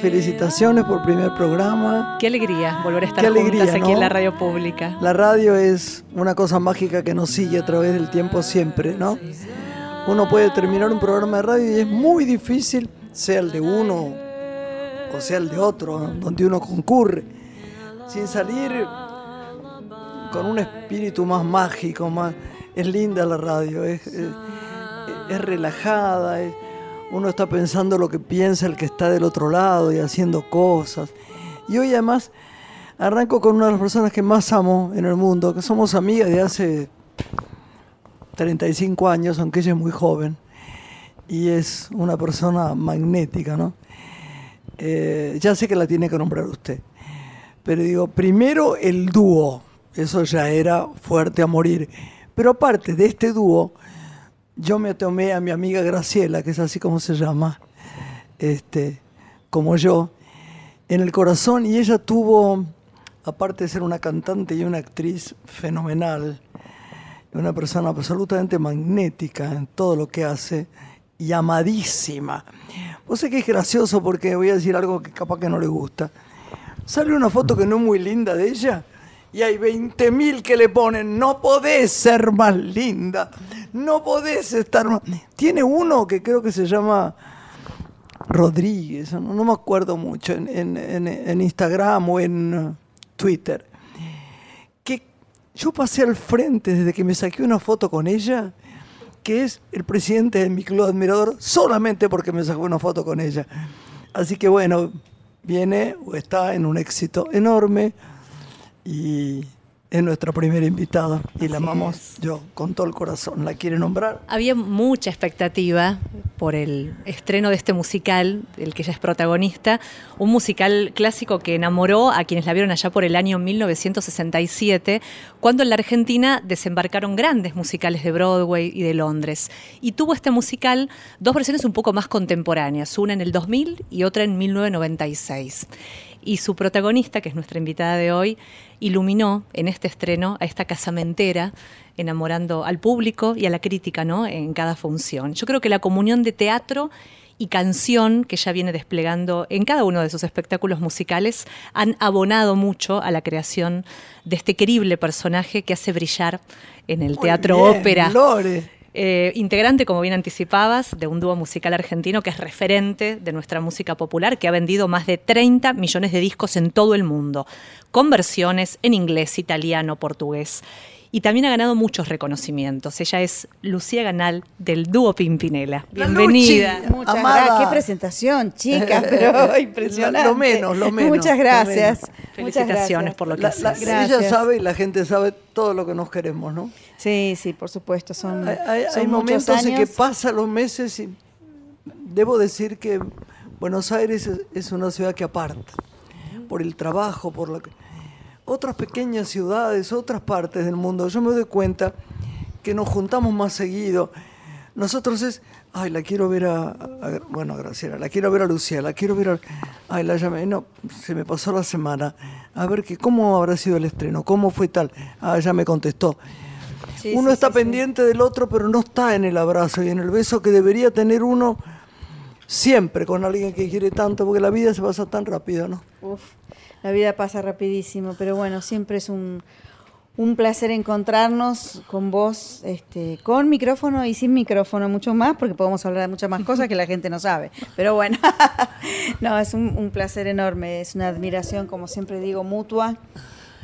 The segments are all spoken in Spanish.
Felicitaciones por primer programa. Qué alegría volver a estar juntas aquí en la radio pública. La radio es una cosa mágica que nos sigue a través del tiempo siempre, ¿no? Uno puede terminar un programa de radio y es muy difícil, sea el de uno o sea el de otro, donde uno concurre, sin salir con un espíritu más mágico, más es linda la radio, es, relajada, uno está pensando lo que piensa el que está del otro lado y haciendo cosas. Y hoy además arranco con una de las personas que más amo en el mundo, que somos amigas de hace 35 años, aunque ella es muy joven, y es una persona magnética, ¿no? Eh, ya sé que la tiene que nombrar usted, pero digo, primero el dúo, eso ya era fuerte a morir, pero aparte de este dúo, yo me tomé a mi amiga Graciela, que es así como se llama, este, como yo, en el corazón y ella tuvo, aparte de ser una cantante y una actriz fenomenal, una persona absolutamente magnética en todo lo que hace y amadísima. Vos sé que es gracioso porque voy a decir algo que capaz que no le gusta. Sale una foto que no es muy linda de ella y hay 20.000 que le ponen, no podés ser más linda, no podés estar más... Tiene uno que creo que se llama Rodríguez, no, me acuerdo mucho, en, en Instagram o en Twitter, que yo pasé al frente desde que me saqué una foto con ella que es el presidente de mi club admirador solamente porque me sacó una foto con ella. Así que bueno, viene o está en un éxito enorme y es nuestra primera invitada y la amamos yo con todo el corazón. ¿La quiere nombrar? Había mucha expectativa por el estreno de este musical, el que ella es protagonista, un musical clásico que enamoró a quienes la vieron allá por el año 1967, cuando en la Argentina desembarcaron grandes musicales de Broadway y de Londres. Y tuvo este musical dos versiones un poco más contemporáneas, una en el 2000 y otra en 1996 y su protagonista, que es nuestra invitada de hoy, iluminó en este estreno a esta casamentera, enamorando al público y a la crítica ¿no? en cada función. Yo creo que la comunión de teatro y canción que ella viene desplegando en cada uno de sus espectáculos musicales han abonado mucho a la creación de este querible personaje que hace brillar en el teatro ópera. Eh, integrante, como bien anticipabas, de un dúo musical argentino que es referente de nuestra música popular, que ha vendido más de 30 millones de discos en todo el mundo, con versiones en inglés, italiano, portugués. Y también ha ganado muchos reconocimientos. Ella es Lucía Ganal del dúo Pimpinela. Bienvenida. Muchas gracias. Qué presentación, chicas, pero impresionante. Lo menos, lo menos. Muchas gracias. Felicitaciones por lo que haces. Ella sabe y la gente sabe todo lo que nos queremos, ¿no? Sí, sí, por supuesto. Son, hay, momentos en que pasan los meses y debo decir que Buenos Aires es, una ciudad que aparta por el trabajo, por lo que otras pequeñas ciudades, otras partes del mundo. Yo me doy cuenta que nos juntamos más seguido. Nosotros es, ay, la quiero ver a, bueno, a Graciela, la quiero ver a Lucía, la quiero ver a, ay, la llamé, no, se me pasó la semana, a ver que, cómo habrá sido el estreno, cómo fue tal, ah, ya me contestó. uno está pendiente del otro, pero no está en el abrazo y en el beso que debería tener uno siempre con alguien que quiere tanto, porque la vida se pasa tan rápido, ¿no? Uf, la vida pasa rapidísimo, pero bueno, siempre es un, un placer encontrarnos con vos, este, con micrófono y sin micrófono, mucho más, porque podemos hablar de muchas más cosas que la gente no sabe. Pero bueno, no, es un, placer enorme, es una admiración, como siempre digo, mutua.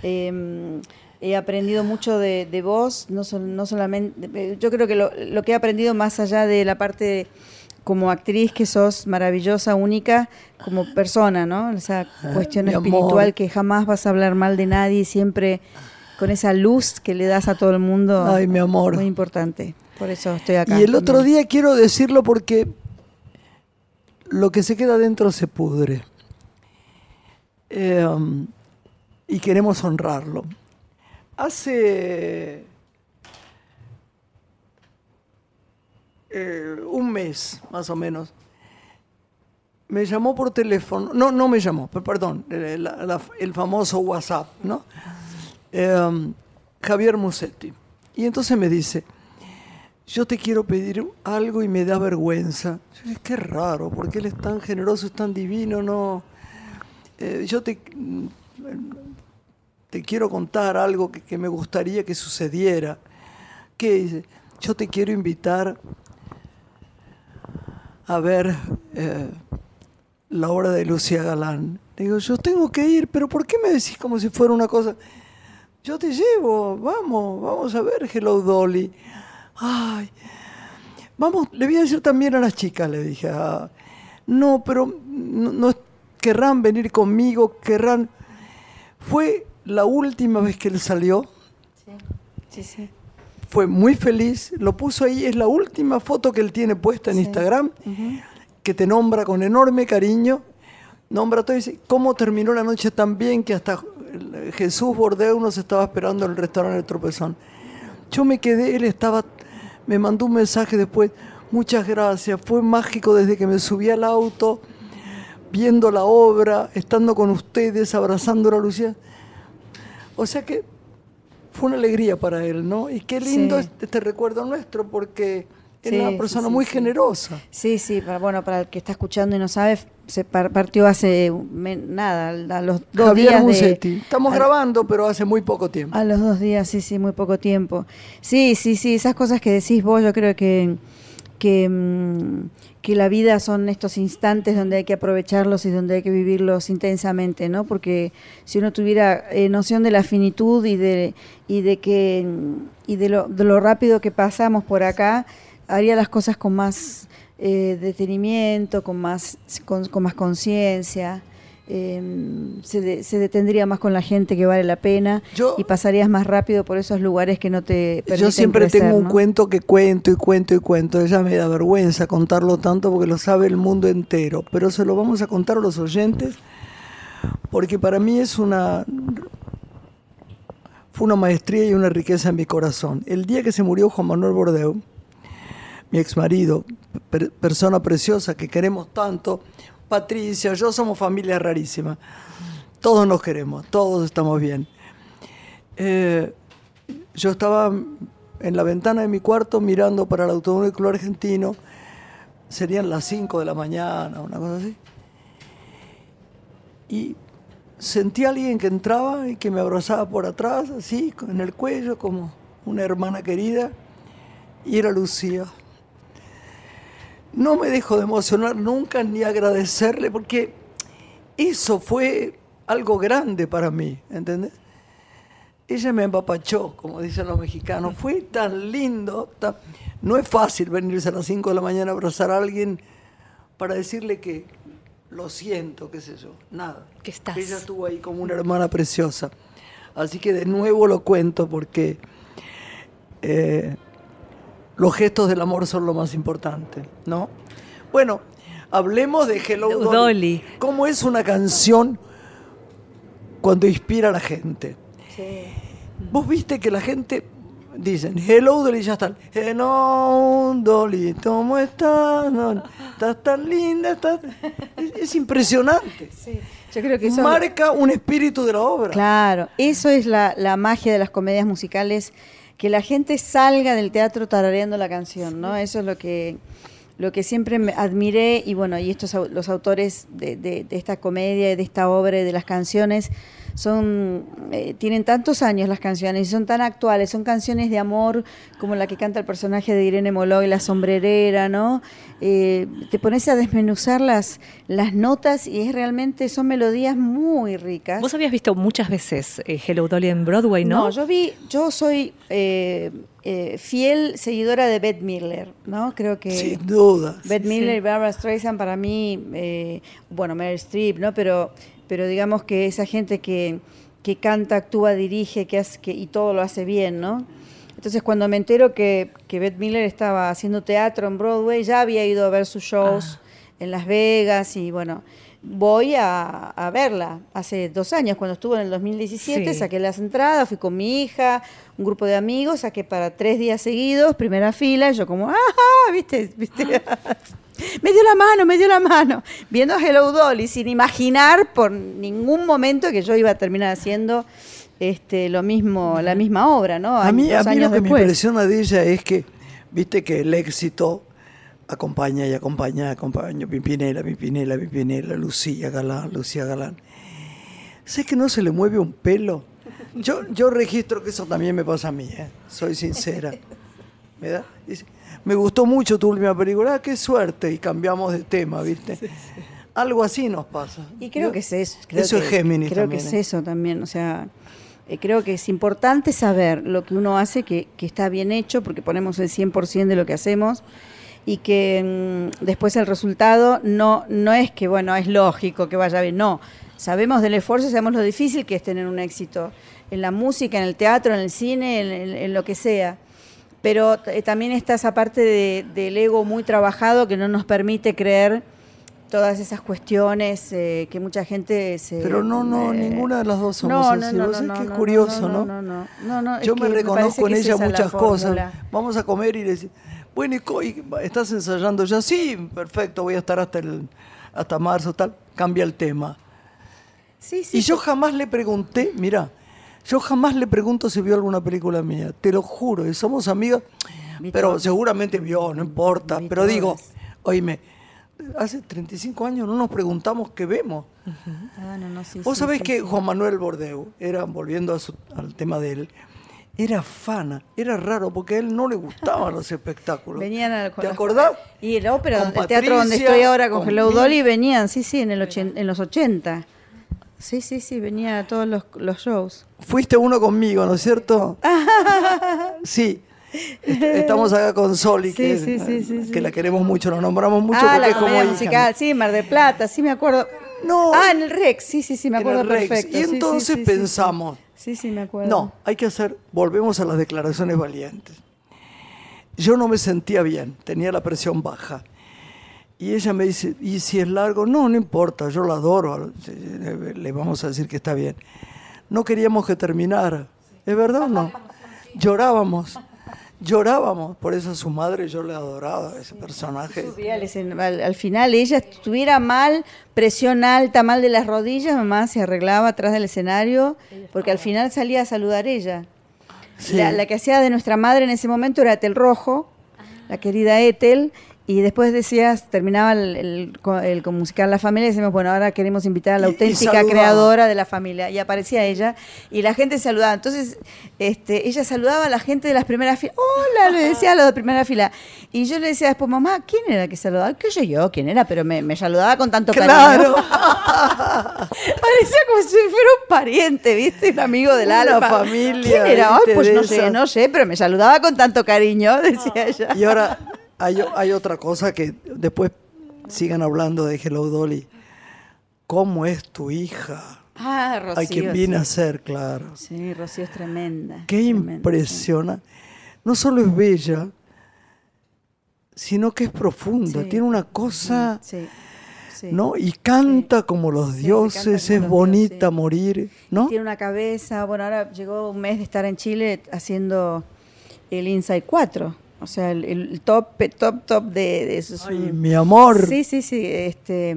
Em, he aprendido mucho de, vos, no, no, solamente, yo creo que lo, lo, que he aprendido más allá de la parte como actriz que sos maravillosa, única, como persona, ¿no? Esa cuestión espiritual que jamás vas a hablar mal de nadie, siempre con esa luz que le das a todo el mundo. Ay, mi amor. Muy importante. Por eso estoy acá. Y el otro día quiero decirlo porque lo que se queda dentro se pudre. Eh, y queremos honrarlo. Hace eh, un mes, más o menos, me llamó por teléfono, no, no me llamó, perdón, el famoso WhatsApp, ¿no? em, Javier Musetti. Y entonces me dice, yo te quiero pedir algo y me da vergüenza. Yo dije, qué raro, porque él es tan generoso, es tan divino, no. Eh, yo te, te quiero contar algo que, que me gustaría que sucediera. ¿Qué dice? Yo te quiero invitar a ver eh, la obra de Lucía Galán. Le digo, yo tengo que ir, pero ¿por qué me decís como si fuera una cosa? Yo te llevo, vamos, vamos a ver Hello Dolly. Ay, vamos, le voy a decir también a las chicas, le dije. ah, no, pero no, no querrán venir conmigo, querrán. Fue la última vez que él salió, Sí, sí. Fue muy feliz, lo puso ahí, es la última foto que él tiene puesta en Sí. Instagram, que te nombra con enorme cariño, nombra todo y dice, ¿cómo terminó la noche tan bien que hasta eh, Jesús Bordeu nos estaba esperando en el restaurante El Tropezón? Yo me quedé, él estaba, me mandó un mensaje después, muchas gracias, fue mágico desde que me subí al auto, viendo la obra, estando con ustedes, abrazando a Lucía. O sea que fue una alegría para él, ¿no? Y qué lindo Sí. este, este recuerdo nuestro, porque Sí, era una sí, persona sí, muy generosa. Sí, sí, para, bueno, para el que está escuchando y no sabe, se par- partió hace nada, a los dos Javier días de, Musetti. Estamos a- grabando, pero hace muy poco tiempo. A los dos días, sí, sí, muy poco tiempo. Sí, sí, sí, esas cosas que decís vos, yo creo que, que, mm, que la vida son estos instantes donde hay que aprovecharlos y donde hay que vivirlos intensamente, ¿no? Porque si uno tuviera eh, noción de la finitud y de, y de que y de lo, de lo rápido que pasamos por acá, haría las cosas con más eh, detenimiento, con más, con más conciencia. Eh, se, de- se detendría más con la gente que vale la pena Yo- y pasarías más rápido por esos lugares que no te permiten Yo siempre crecer, tengo un ¿no? cuento que cuento y cuento y cuento. Ella me da vergüenza contarlo tanto porque lo sabe el mundo entero. Pero se lo vamos a contar a los oyentes porque para mí es una. Fue una maestría y una riqueza en mi corazón. El día que se murió Juan Manuel Bordeu, mi ex marido, persona preciosa que queremos tanto, Patricia, yo somos familia rarísima. Todos nos queremos, todos estamos bien. Eh, yo estaba en la ventana de mi cuarto mirando para el Automóvil Argentino, serían las 5 de la mañana, una cosa así. Y sentí a alguien que entraba y que me abrazaba por atrás, así, en el cuello, como una hermana querida, y era Lucía. No me dejo de emocionar nunca ni agradecerle, porque eso fue algo grande para mí, ¿entendés? Ella me empapachó, como dicen los mexicanos. Fue tan lindo. tan- No es fácil venirse a las 5 de la mañana a abrazar a alguien para decirle que lo siento, qué sé yo. Nada. Que estás. Ella estuvo ahí como una hermana preciosa. Así que de nuevo lo cuento porque eh, los gestos del amor son lo más importante, ¿no? Bueno, hablemos de Hello Dolly. Dolly. ¿Cómo es una canción cuando inspira a la gente? Vos viste que la gente dicen Hello Dolly y ya están. Hello Dolly, ¿cómo estás? Estás tan linda, estás... Es, es impresionante. Yo creo que eso Marca un espíritu de la obra. Claro, eso es la, la magia de las comedias musicales, que la gente salga del teatro tarareando la canción, ¿no? Eso es lo que lo que siempre me admiré y bueno, y estos los autores de, de- de esta comedia de esta obra y de las canciones son eh, tienen tantos años las canciones y son tan actuales, son canciones de amor como la que canta el personaje de Irene Moloy, la sombrerera, ¿no? Eh, te pones a desmenuzar las, las notas y es realmente son melodías muy ricas. Vos habías visto muchas veces eh, Hello Dolly en Broadway, ¿no? No, yo vi, yo soy eh, eh, fiel seguidora de Bette Midler, ¿no? Creo que Sin duda. Bette Midler y Barbara Streisand para mí, eh, bueno, Meryl Streep, ¿no? Pero, pero digamos que esa gente que, que canta, actúa, dirige, que hace, que, y todo lo hace bien, ¿no? Entonces cuando me entero que, que Bette Midler estaba haciendo teatro en Broadway, ya había ido a ver sus shows en Las Vegas y bueno, voy a, a verla. Hace dos años, cuando estuvo en el 2017, Sí. saqué las entradas, fui con mi hija, un grupo de amigos, saqué para tres días seguidos, primera fila, y yo como, ¡ah! ¿Viste? ¿Viste? me dio la mano, me dio la mano. Viendo a Hello Dolly, sin imaginar por ningún momento que yo iba a terminar haciendo este, lo mismo, la misma obra, ¿no? A mí, a mí lo años que me después. impresiona de ella es que, viste que el éxito acompaña y acompaña, acompaña, Pimpinela, Pimpinela, Pimpinela, Lucía Galán, Lucía Galán. Sé que no se le mueve un pelo. Yo, yo registro que eso también me pasa a mí, ¿eh? soy sincera. ¿Me da? Dice, Me gustó mucho tu última película, ah, qué suerte, y cambiamos de tema, ¿viste? Algo así nos pasa. Y creo ¿no? que es eso. creo Eso que- es Géminis Creo también, que es ¿eh? eso también. O sea, eh, creo que es importante saber lo que uno hace, que, que está bien hecho, porque ponemos el 100% de lo que hacemos. Y que mm, después el resultado no, no es que, bueno, es lógico que vaya bien. No. Sabemos del esfuerzo, sabemos lo difícil que es tener un éxito en la música, en el teatro, en el cine, en, en- en lo que sea. Pero eh, también está esa parte de- del ego muy trabajado que no nos permite creer todas esas cuestiones eh, que mucha gente se... Pero no, no, eh, ninguna de las dos somos no, así. no, no, no, que es no, curioso, no, ¿no? no, no, no, no, Yo me reconozco en ella muchas cosas. Vamos a comer y decir, bueno, ¿y ¿estás ensayando ya? Sí, perfecto, voy a estar hasta el hasta marzo, tal. Cambia el tema. Sí, sí, Y yo jamás le pregunté, mira, yo jamás le pregunto si vio alguna película mía, te lo juro, y somos amigas, pero seguramente vio, no importa, pero digo, oíme, hace 35 años no nos preguntamos qué vemos. Ah, no, no, sí, Vos sí, sabés que. Juan Manuel Bordeu, era, volviendo a su- al tema de él, era fana, era raro porque a él no le gustaban los espectáculos. Venían a, ¿Te acordás? Y el ópera, Con el teatro donde estoy ahora con, con Hello. Dolly venían, sí, sí, en, el ochen- en los 80. Sí, sí, sí, venía a todos los, los shows. Fuiste uno conmigo, ¿no es cierto? sí. Est- Estamos acá con Soli, Sí, que, sí, sí, sí, que sí. la queremos mucho, nos nombramos mucho ah, porque la es como hija. musical, sí, Mar del Plata, sí me acuerdo. No. Ah, en el Rex, sí, sí, sí, me En acuerdo el Rex. perfecto. Y entonces pensamos, Sí, sí, me acuerdo. No, hay que hacer, volvemos a las declaraciones valientes. Yo no me sentía bien, tenía la presión baja. Y ella me dice, ¿y si es largo? No, no importa, yo la adoro, le vamos a decir que está bien. No queríamos que terminara, ¿es verdad o no? Llorábamos, llorábamos, por eso a su madre yo le adoraba, ese personaje. Subía al, escen- al- al final ella estuviera mal, presión alta, mal de las rodillas, mamá se arreglaba atrás del escenario, porque al final salía a saludar ella. Sí. La, la que hacía de nuestra madre en ese momento era Etel Rojo, la querida Etel, y después decías, terminaba el, el, musical La Familia, y decimos, bueno, ahora queremos invitar a la Y- y auténtica creadora de la familia. Y aparecía ella, y la gente saludaba. Entonces, este, ella saludaba a la gente de las primeras filas. Hola, le decía a los de primera fila. Y yo le decía después, mamá, ¿quién era que saludaba? ¿Qué sé yo? ¿Quién era? Pero me, me saludaba con tanto Claro. cariño. Parecía como si fuera un pariente, ¿viste? Un amigo del Una alma. familia, ¿Quién era? Ay, pues no sé, no sé, pero me saludaba con tanto cariño, decía ella. Y ahora hay, hay otra cosa que después sigan hablando de Hello Dolly. ¿Cómo es tu hija? Ah, Rocío. Hay quien viene sí. a ser, claro. Sí, Rocío es tremenda. Qué tremenda, impresiona. No solo es bella, sino que es profunda. Sí. Tiene una cosa. ¿no? Y canta como los dioses, como es los bonita dioses. morir, ¿no? Tiene una cabeza. Bueno, ahora llegó un mes de estar en Chile haciendo el Inside 4. O sea, el, el top, top, top de, de Ay, un- mi amor. Sí, sí, sí. Este,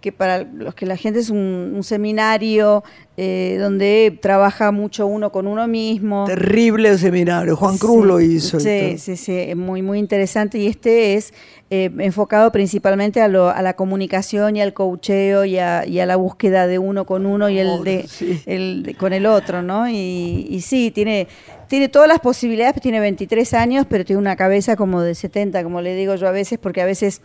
que para los que la gente es un, un seminario eh, donde trabaja mucho uno con uno mismo. Terrible seminario. Juan Cruz Sí, lo hizo. Sí, sí, sí, muy, muy interesante. Y este es eh, enfocado principalmente a, lo- a la comunicación y al coacheo y a, y a la búsqueda de uno con uno y el de, sí. el de- con el otro, ¿no? Y, y sí, tiene, tiene todas las posibilidades, pues tiene 23 años, pero tiene una cabeza como de 70, como le digo yo a veces, porque a veces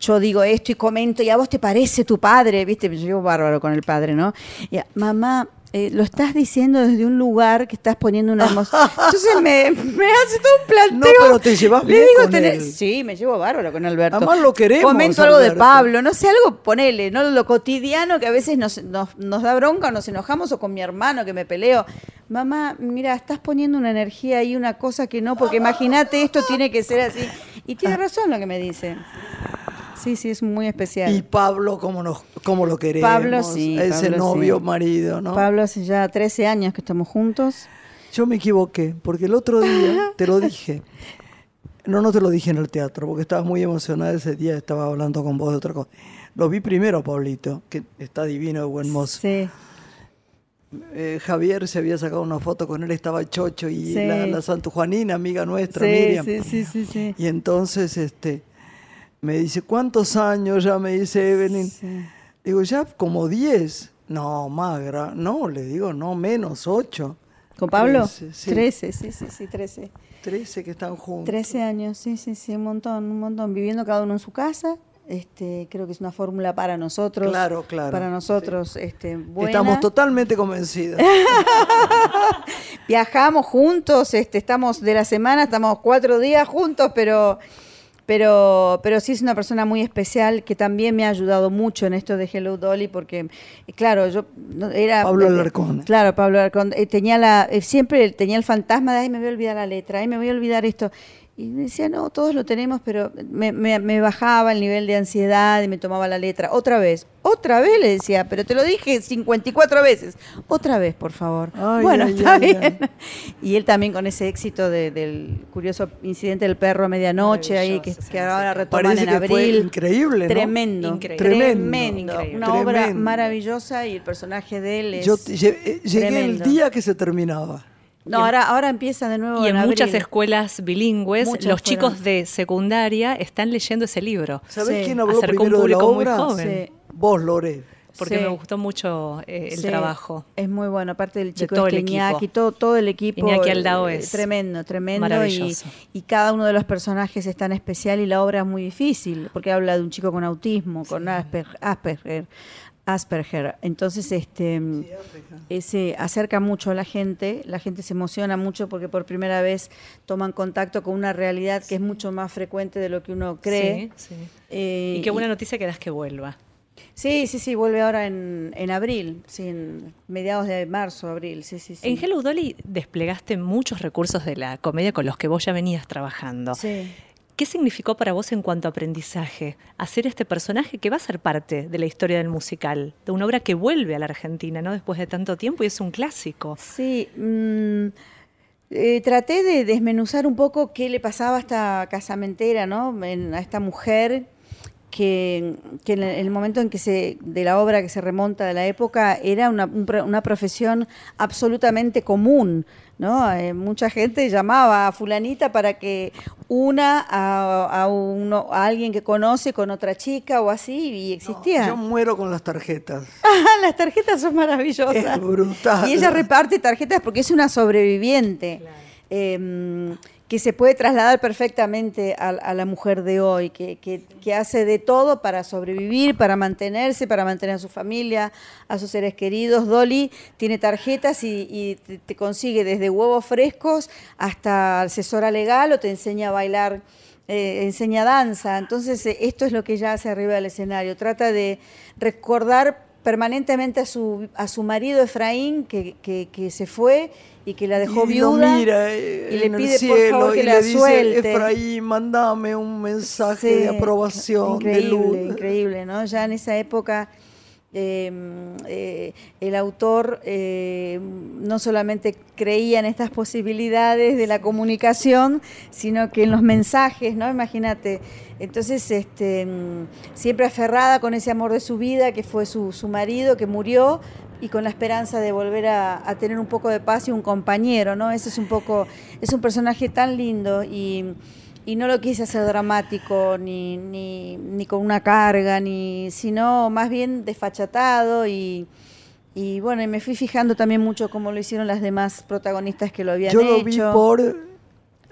yo digo esto y comento, y a vos te parece tu padre, ¿viste? Yo llevo bárbaro con el padre, ¿no? Y, mamá, eh, lo estás diciendo desde un lugar que estás poniendo una hermosa. Entonces me, me hace todo un planteo. No, pero te llevas Le bien digo, con tenés- él. Sí, me llevo bárbaro con Alberto. Además lo queremos, Comento algo de. Pablo, no sé, algo, ponele, ¿no? Lo cotidiano que a veces nos, nos, nos da bronca o nos enojamos o con mi hermano que me peleo. Mamá, mira, estás poniendo una energía ahí, una cosa que no, porque imagínate, esto tiene que ser así. Y tiene razón lo que me dice. Sí, sí, es muy especial. Y Pablo, ¿cómo, nos, cómo lo queremos? Pablo, sí, Ese Pablo, novio, sí. marido, ¿no? Pablo hace ya 13 años que estamos juntos. Yo me equivoqué, porque el otro día te lo dije. No, no te lo dije en el teatro, porque estaba muy emocionada ese día, estaba hablando con vos de otra cosa. Lo vi primero Pablito, que está divino, buen mozo. Sí. eh, Javier se había sacado una foto con él, estaba Chocho y Sí. la, la Santujuanina, amiga nuestra, Sí, Miriam. sí, sí, sí, sí. Y entonces este, me dice, ¿cuántos años ya? Me dice Evelyn. Sí. Digo, ya como 10. No, más, no, le digo, no, menos 8. ¿Con Pablo? Trece, sí. 13, sí, sí, sí, 13. 13 que están juntos. 13 años, sí, sí, sí, un montón, un montón. Viviendo cada uno en su casa. Este, creo que es una fórmula para nosotros. Claro, claro, Para nosotros, este, buena. Estamos totalmente convencidos. Viajamos juntos, este, estamos de la semana, estamos cuatro días juntos, pero, pero, pero sí es una persona muy especial que también me ha ayudado mucho en esto de Hello Dolly, porque, eh, claro, yo era... Pablo Alarcón. Claro, Pablo Alarcón. eh, tenía la, eh, siempre tenía el fantasma de, ay, me voy a olvidar la letra, ay, me voy a olvidar esto. Y me decía, no, todos lo tenemos, pero me, me- me bajaba el nivel de ansiedad y me tomaba la letra. Otra vez, otra vez le decía, pero te lo dije 54 veces. Otra vez, por favor. Ay, bueno, ay, está ay, bien. Y él también con ese éxito de- del curioso incidente del perro a medianoche, ahí que, ahora retoman en que fue abril. increíble, ¿no? Tremendo, Increíble. tremendo. Increíble. Una obra maravillosa y el personaje de él es... Yo eh, llegué el día que se terminaba. No, ahora, ahora empieza de nuevo Y en muchas abril. escuelas bilingües, Muchas los chicos fueron. de secundaria están leyendo ese libro. ¿Sabés Sí. quién habló Acercó un primero de la público muy obra? joven. Sí. Vos, Lore. Porque Sí. me gustó mucho eh, el Sí, trabajo. Es muy bueno, aparte del chico todo el este Iñaki, todo, todo el equipo. Iñaki eh, Aldao es tremendo, tremendo. Y, maravilloso. y cada uno de los personajes es tan especial y la obra es muy difícil, porque habla de un chico con autismo, con Asper- Asperger. Asperger. Entonces, este ese acerca mucho a la gente, la gente se emociona mucho porque por primera vez toman contacto con una realidad que es mucho más frecuente de lo que uno cree. Sí, sí. Eh, Y qué buena noticia que das que vuelva. Sí, sí, sí, vuelve ahora en, en abril, sí, en mediados de marzo, abril, sí, sí, sí. En Hello Dolly desplegaste muchos recursos de la comedia con los que vos ya venías trabajando. Sí. ¿Qué significó para vos en cuanto a aprendizaje hacer este personaje que va a ser parte de la historia del musical, de una obra que vuelve a la Argentina, ¿no? Después de tanto tiempo y es un clásico. Sí, mm, eh, traté de desmenuzar un poco qué le pasaba a esta casamentera, ¿no? A esta mujer que, que en el momento en que se, de la obra que se remonta de la época, era una, una profesión absolutamente común, ¿no? Eh, mucha gente llamaba a fulanita para que una a, a uno, a alguien que conoce con otra chica o así, y existía. Yo muero con las tarjetas. Ah, las tarjetas son maravillosas. Es brutal. Y ella reparte tarjetas porque es una sobreviviente. eh, que se puede trasladar perfectamente a, la mujer de hoy, que, que- hace de todo para sobrevivir, para mantenerse, para mantener a su familia, a sus seres queridos. Dolly tiene tarjetas y, te consigue desde huevos frescos hasta asesora legal o te enseña a bailar eh, enseña danza. Entonces, eh, esto es lo que ella hace arriba del escenario. Trata de recordar permanentemente a su, a su marido Efraín, que, que- que se fue y que la dejó y lo viuda. mira eh, y le pide, por favor, que y la le dice, suelte. Efraín, mandame un mensaje Sí, de aprobación, de increíble, luz. Increíble, ¿no? Ya en esa época eh, eh, el autor eh, no solamente creía en estas posibilidades de la comunicación, sino que en los mensajes, ¿no? Imagínate. Entonces, este, mm, siempre aferrada con ese amor de su vida, que fue su, su marido, que murió, y con la esperanza de volver a, a tener un poco de paz y un compañero, ¿no? Ese es un poco, es un personaje tan lindo y, y no lo quise hacer dramático ni, ni, ni con una carga, ni, sino más bien desfachatado y, y bueno, y me fui fijando también mucho cómo lo hicieron las demás protagonistas que lo habían Yo lo hecho. vi por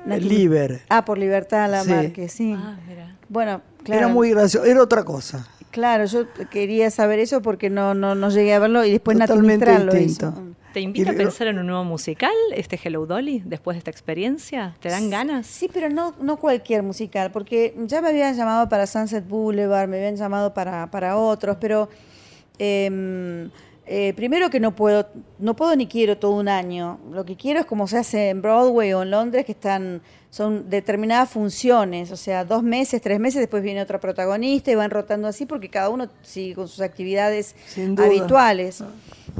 Nati- Liber. Ah, por Libertad la Sí. Márquez, sí. Ah, mira. Bueno, claro. Era muy gracioso, era otra cosa. Claro, yo quería saber eso porque no, no, no llegué a verlo y después Totalmente distinto. hizo. Mm. ¿Te invita a pensar en un nuevo musical, este Hello Dolly, después de esta experiencia? ¿Te dan ganas? Sí, pero no, no cualquier musical, porque ya me habían llamado para Sunset Boulevard, me habían llamado para, para otros, pero eh, eh, primero que no puedo, no puedo ni quiero todo un año. Lo que quiero es como se hace en Broadway o en Londres, que están, son determinadas funciones, o sea, dos meses, tres meses, después viene otra protagonista y van rotando así porque cada uno sigue con sus actividades habituales.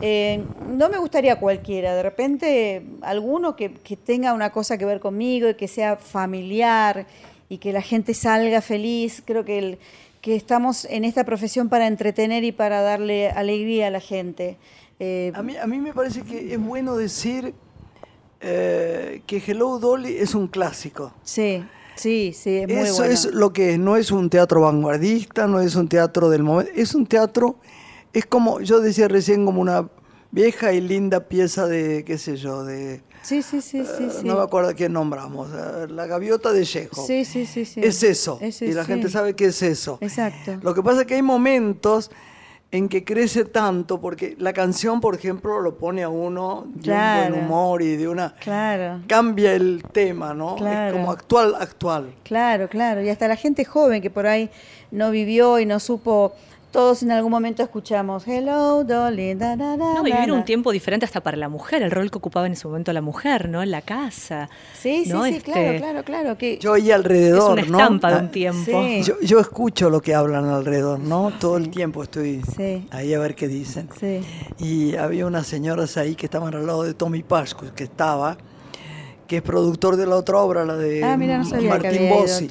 Eh, no me gustaría cualquiera, de repente alguno que, que tenga una cosa que ver conmigo y que sea familiar y que la gente salga feliz. Creo que el, que estamos en esta profesión para entretener y para darle alegría a la gente. Eh, a, mí, a mí me parece que es bueno decir eh, que Hello Dolly es un clásico. Sí. Sí, sí, es muy Eso es lo que no es un teatro vanguardista, no es un teatro del momento, es un teatro, es como, yo decía recién, como una vieja y linda pieza de, qué sé yo, de... Sí, sí, sí, sí, eh, No me acuerdo quién nombramos, eh, la gaviota de Chejo. Sí, sí, sí, sí. Es eso, y la gente sabe que es eso. Exacto. Lo que pasa es que hay momentos en que crece tanto, porque la canción, por ejemplo, lo pone a uno de un buen humor y de una... Claro. Cambia el tema, ¿no? Es como actual, actual. Claro, claro. Y hasta la gente joven que por ahí no vivió y no supo todos en algún momento escuchamos Hello Dolly. Da, da, da, no, y vivir un tiempo diferente hasta para la mujer, el rol que ocupaba en ese momento la mujer, ¿no? En la casa. Sí, sí, sí, claro, este, claro, claro. Que yo ahí alrededor, es una estampa de un ah, tiempo. Yo, yo, escucho lo que hablan alrededor, ¿no? Todo el tiempo estoy ahí a ver qué dicen. Y había unas señoras ahí que estaban al lado de Tommy Pascu, que estaba que es productor de la otra obra, la de ah, mira, no Martín Bossi.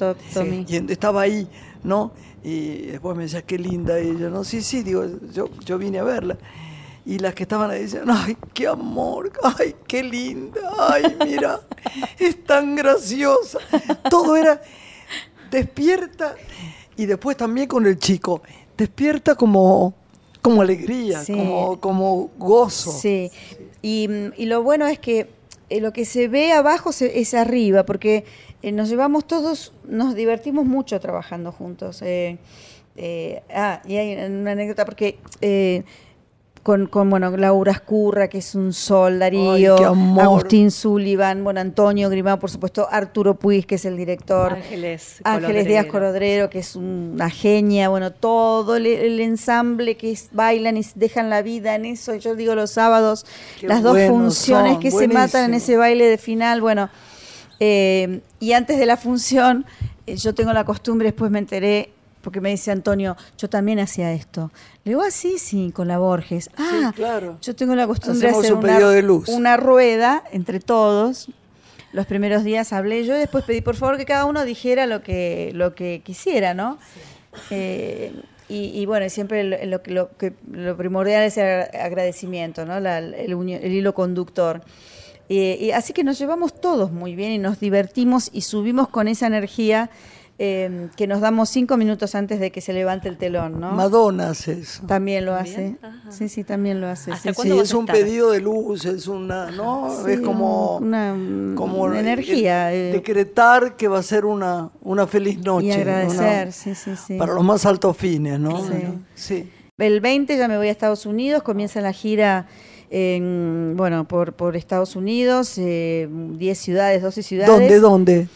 Y estaba ahí, ¿no? Y después me decía, qué linda ella, ¿no? Sí, sí, digo, yo, yo vine a verla. Y las que estaban ahí decían, ay, qué amor, ay, qué linda, ay, mira, es tan graciosa. Todo era despierta y después también con el chico, despierta como, como alegría, como, como gozo. Sí, y, y, lo bueno es que eh, lo que se ve abajo es arriba, porque eh, nos llevamos todos, nos divertimos mucho trabajando juntos. Eh, eh, ah, y hay una anécdota porque con, con, bueno, Laura Escurra, que es un sol, Darío, Agustín Sullivan, bueno, Antonio Grimao, por supuesto, Arturo Puig, que es el director. Ángeles. Ángeles Díaz Corodrero, que es una genia, bueno, todo el, ensamble que bailan y dejan la vida en eso. Yo digo los sábados, las dos funciones que se matan en ese baile de final, bueno eh, y antes de la función, eh, yo tengo la costumbre, después me enteré, porque me dice Antonio, yo también hacía esto. Le digo, así, ah, sí, con la Borges. Ah, claro. yo tengo la costumbre de hacer una, de luz. una rueda entre todos. Los primeros días hablé yo y después pedí por favor que cada uno dijera lo que, lo que quisiera, ¿no? Eh, y, bueno, siempre lo, lo, lo, primordial es el agradecimiento, ¿no? el, el hilo conductor. Eh, y así que nos llevamos todos muy bien y nos divertimos y subimos con esa energía em, que nos damos cinco minutos antes de que se levante el telón, ¿no? Madonna hace eso. También lo hace. Sí, sí, también lo hace. sí, es un pedido de luz, es una, ¿no? es como una, como energía. Eh. decretar que va a ser una, una feliz noche. Y agradecer, sí, sí, sí. Para los más altos fines, ¿no? Sí. El 20 ya me voy a Estados Unidos, comienza la gira en, bueno, por, por Estados Unidos, 10 eh, ciudades, 12 ciudades. ¿Dónde, dónde?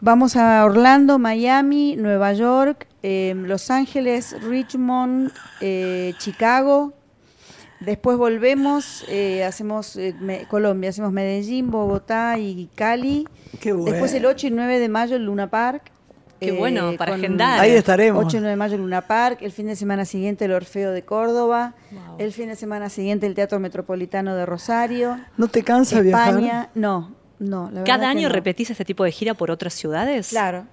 Vamos a Orlando, Miami, Nueva York, eh, Los Ángeles, Richmond, eh, Chicago. Después volvemos, hacemos Colombia, hacemos Medellín, Bogotá y Cali. Después el 8 y 9 de mayo en Luna Park. Qué bueno, para agendar. Ahí estaremos. 8 y 9 de mayo en Luna Park, el fin de semana siguiente el Orfeo de Córdoba, el fin de semana siguiente el Teatro Metropolitano de Rosario. ¿No te cansa España, viajar? No, no. ¿Cada año repetís este tipo de gira por otras ciudades? Claro.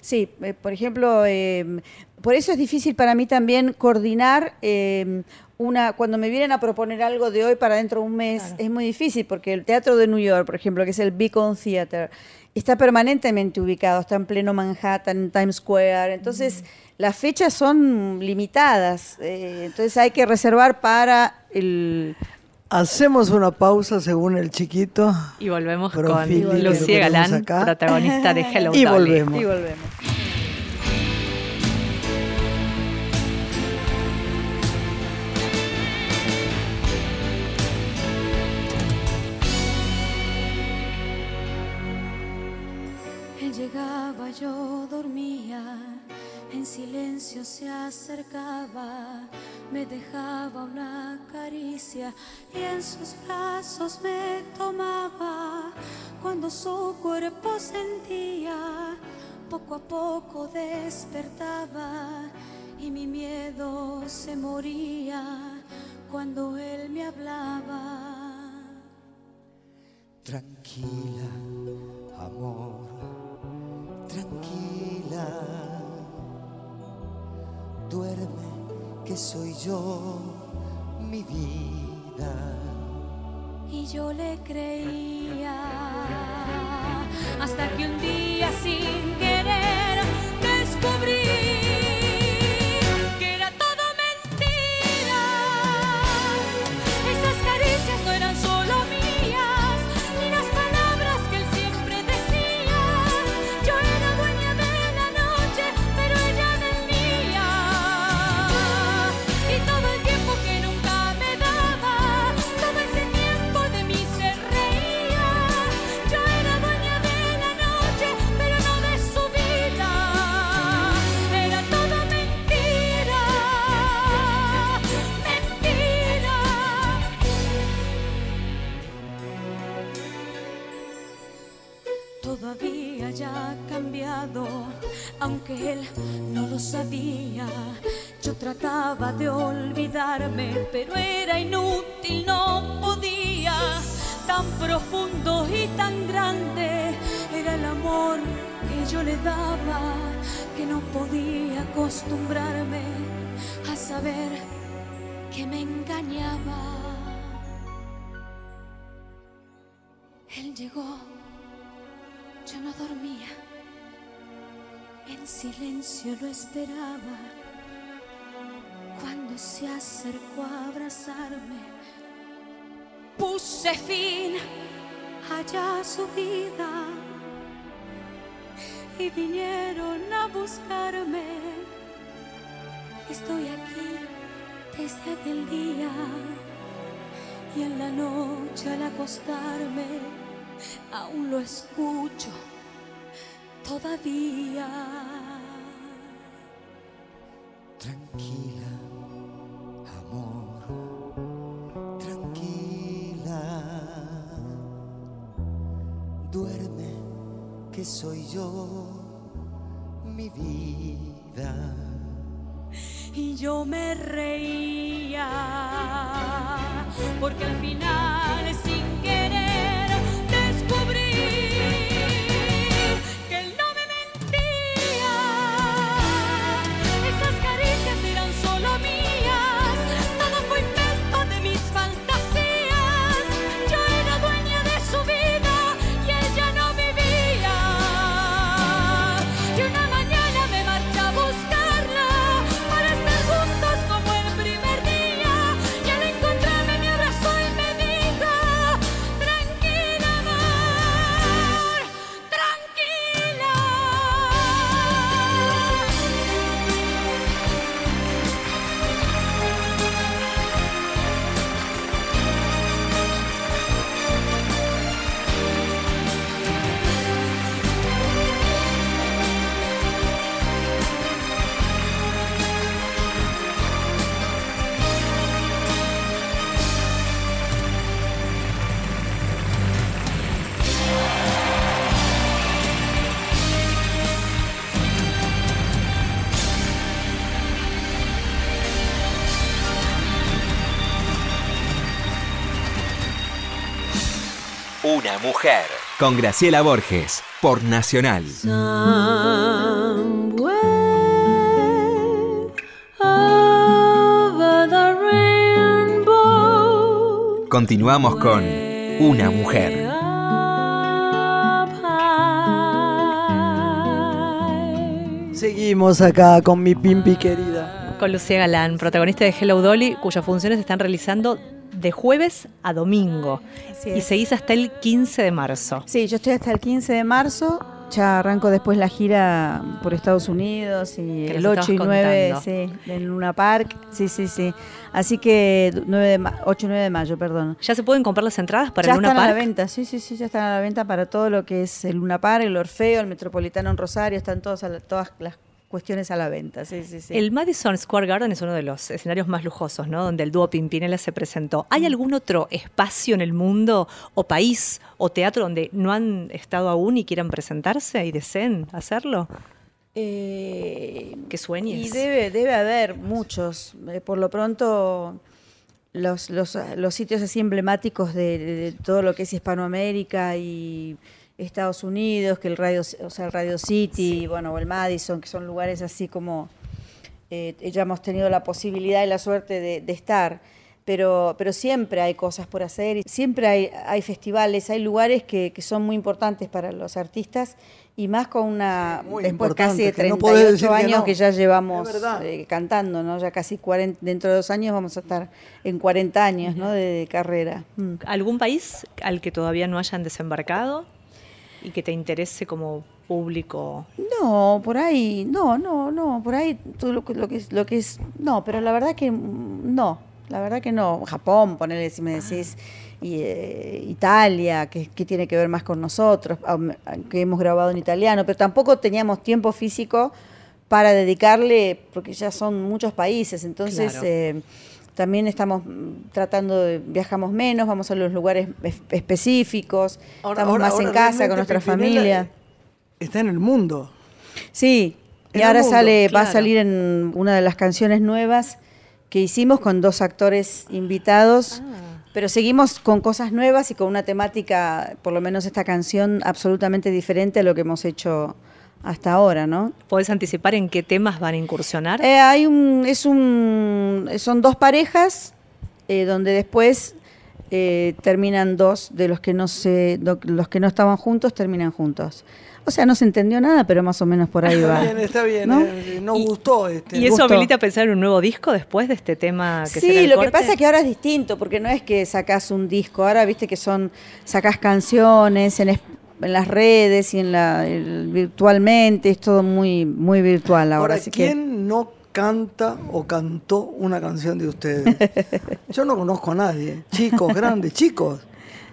Sí, eh, por ejemplo, eh, por eso es difícil para mí también coordinar eh, una, cuando me vienen a proponer algo de hoy para dentro de un mes, es muy difícil porque el Teatro de New York, por ejemplo, que es el Beacon Theater, está permanentemente ubicado, está en pleno Manhattan, en Times Square, entonces las fechas son limitadas, eh, entonces hay que reservar para el... Hacemos una pausa según el chiquito. Y volvemos con Lucía Galán, protagonista de Hello y volvemos. Y volvemos. En silencio se acercaba, me dejaba una caricia y en sus brazos me tomaba. Cuando su cuerpo sentía, poco a poco despertaba y mi miedo se moría cuando él me hablaba. Tranquila, amor tranquila. Duerme que soy yo, mi vida. Y yo le creía hasta que un día sin querer descubrí. Le daba, que no podía acostumbrarme a saber que me engañaba. Él llegó. Yo no dormía, en silencio lo esperaba. Cuando se acercó a abrazarme, puse fin allá a su vida y vinieron a buscarme. Estoy aquí desde aquel día y en la noche al acostarme aún lo escucho todavía. Tranquila, amor, tranquila. Duerme que soy yo, mi vida. Y yo me reía, porque al final mujer. Con Graciela Borges. Por Nacional. Continuamos con Una mujer. Seguimos acá con mi Pimpi querida. Con Lucía Galán, protagonista de Hello Dolly, cuyas funciones se están realizando de jueves a domingo. Y seguís hasta el 15 de marzo. Sí, yo estoy hasta el 15 de marzo. Ya arranco después la gira por Estados Unidos y Que el nos 8 y estabas 9, contando. sí, en Luna Park. Sí, sí, sí. Así que 9 de ma- 8 y 9 de mayo, perdón. ¿Ya se pueden comprar las entradas para ya el Luna están a la Park? venta, sí, sí, sí, ya están a la venta para todo lo que es el Luna Park, el Orfeo, el Metropolitano en Rosario, están todas, todas las cuestiones a la venta, sí, sí, sí. El Madison Square Garden es uno de los escenarios más lujosos, ¿no? Donde el dúo Pimpinela se presentó. Mm. ¿Hay algún otro espacio en el mundo, o país, o teatro donde no han estado aún y quieran presentarse y deseen hacerlo? Eh, Que sueñes. Y debe, debe haber muchos. Eh, por lo pronto, los, los, los sitios así emblemáticos de todo lo que es Hispanoamérica y Estados Unidos, que el Radio, o sea, el Radio City, bueno, o el Madison, que son lugares así como eh, ya hemos tenido la posibilidad y la suerte de, de estar pero, pero siempre hay cosas por hacer y siempre hay, hay festivales, hay lugares que, que son muy importantes para los artistas y más con una Muy después casi de que no podés 38 decir que años no. que ya llevamos eh, cantando, ¿no? Ya casi 40, dentro de dos años vamos a estar en 40 años, ¿no? de, de carrera. Mm. ¿Algún país al que todavía no hayan desembarcado y que te interese como público? No, por ahí, no, no, no, por ahí todo lo, que- lo que es, lo que es, no, pero la verdad que no, la verdad que no. Japón, ponele si me decís, y, eh, Italia, que, que tiene que ver más con nosotros, aunque hemos grabado en italiano, pero tampoco teníamos tiempo físico para dedicarle, porque ya son muchos países, entonces Claro. eh, también estamos tratando de, viajamos menos, vamos a los lugares es- específicos, Ahora- estamos ahora- más en casa con nuestra familia. Está en el mundo. Sí, y En ahora mundo, sale, va a salir en una de las canciones nuevas que hicimos con dos actores invitados, Ah. pero seguimos con cosas nuevas y con una temática, por lo menos esta canción, absolutamente diferente a lo que hemos hecho hasta ahora, ¿no? ¿Podés anticipar en qué temas van a incursionar? Eh, hay un, es un, son dos parejas eh, donde después eh, terminan dos de los que no se, do- los que no estaban juntos terminan juntos. O sea, no se entendió nada, pero más o menos por ahí va. Está bien, está bien. ¿No? Nos Y- gustó. Este, ¿Y eso gustó. habilita a pensar en un nuevo disco después de este tema que será Sí, el lo que pasa es que ahora es distinto, porque no es que sacás un disco, ahora viste que son, sacás canciones en, en las redes y en la el- virtualmente, es todo muy, muy virtual ahora. Ahora, así que- ¿quién no canta o cantó una canción de ustedes? Yo no conozco a nadie. Chicos, grandes, chicos.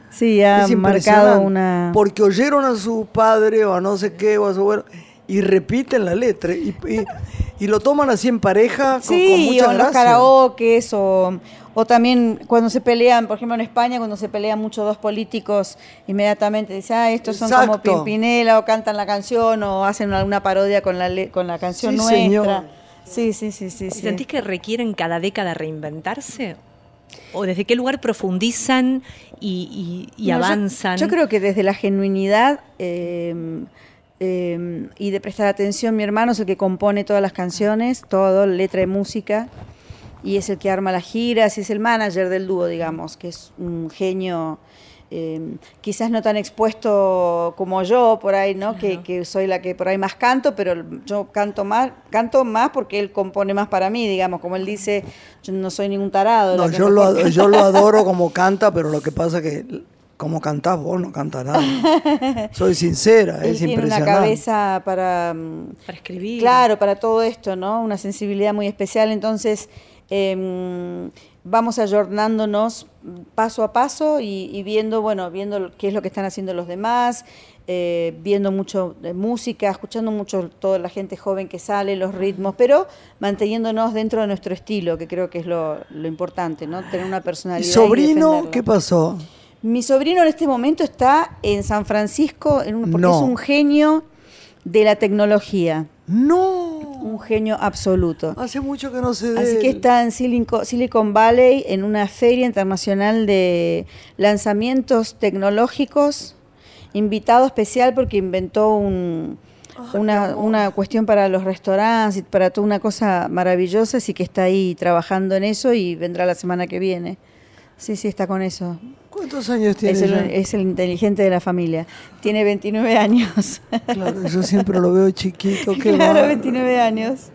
sí, ha es marcado una... Porque oyeron a su padre o a no sé qué o a su abuelo y repiten la letra y, y- y lo toman así en pareja con, con Sí, mucha o en los karaokes, o, o también cuando se pelean, por ejemplo en España, cuando se pelean mucho dos políticos, inmediatamente dicen, ah, estos son como. Pimpinela, o cantan la canción, o hacen alguna parodia con la, le- con la canción Sí, nuestra. señor. Sí, sí, sí, sí. ¿Y sí. ¿Sentís que requieren cada década reinventarse? ¿O desde qué lugar profundizan y, y- y No, yo- avanzan? Yo, creo que desde la genuinidad eh, eh, y de prestar atención, mi hermano es el que compone todas las canciones, todo, letra y música, y es el que arma las giras, y es el manager del dúo, digamos, que es un genio. eh, quizás no tan expuesto como yo por ahí, ¿no? Que, que soy la que por ahí más canto, pero yo canto más, canto más porque él compone más para mí, digamos, como él dice, yo no soy ningún tarado. No, yo lo, mejor ado- yo lo adoro como canta, pero lo que pasa que como cantás vos no canta nada. Soy sincera, Él es tiene una impresionante. cabeza para, Para escribir. claro, para todo esto, ¿no? Una sensibilidad muy especial. Entonces, em, vamos ayornándonos paso a paso y, y viendo, bueno, viendo qué es lo que están haciendo los demás, eh, viendo mucho de música, escuchando mucho toda la gente joven que sale, los ritmos, pero manteniéndonos dentro de nuestro estilo, que creo que es lo, lo importante, ¿no? Tener una ¿Y personalidad. y sobrino qué pasó? Mi sobrino en este momento está en San Francisco en un- porque No. es un genio de la tecnología, No, un genio absoluto. hace mucho que no sé de Así que está en Silicon, Silicon Valley en una feria internacional de lanzamientos tecnológicos, invitado especial porque inventó un- una, una cuestión para los restaurantes, y para toda una cosa maravillosa, así que está ahí trabajando en eso y vendrá la semana que viene. Sí, sí, está con eso. ¿Cuántos años tiene Es el, ya? es el inteligente de la familia. Tiene 29 años. Claro, yo siempre lo veo chiquito, qué claro, bárbaro. 29 años.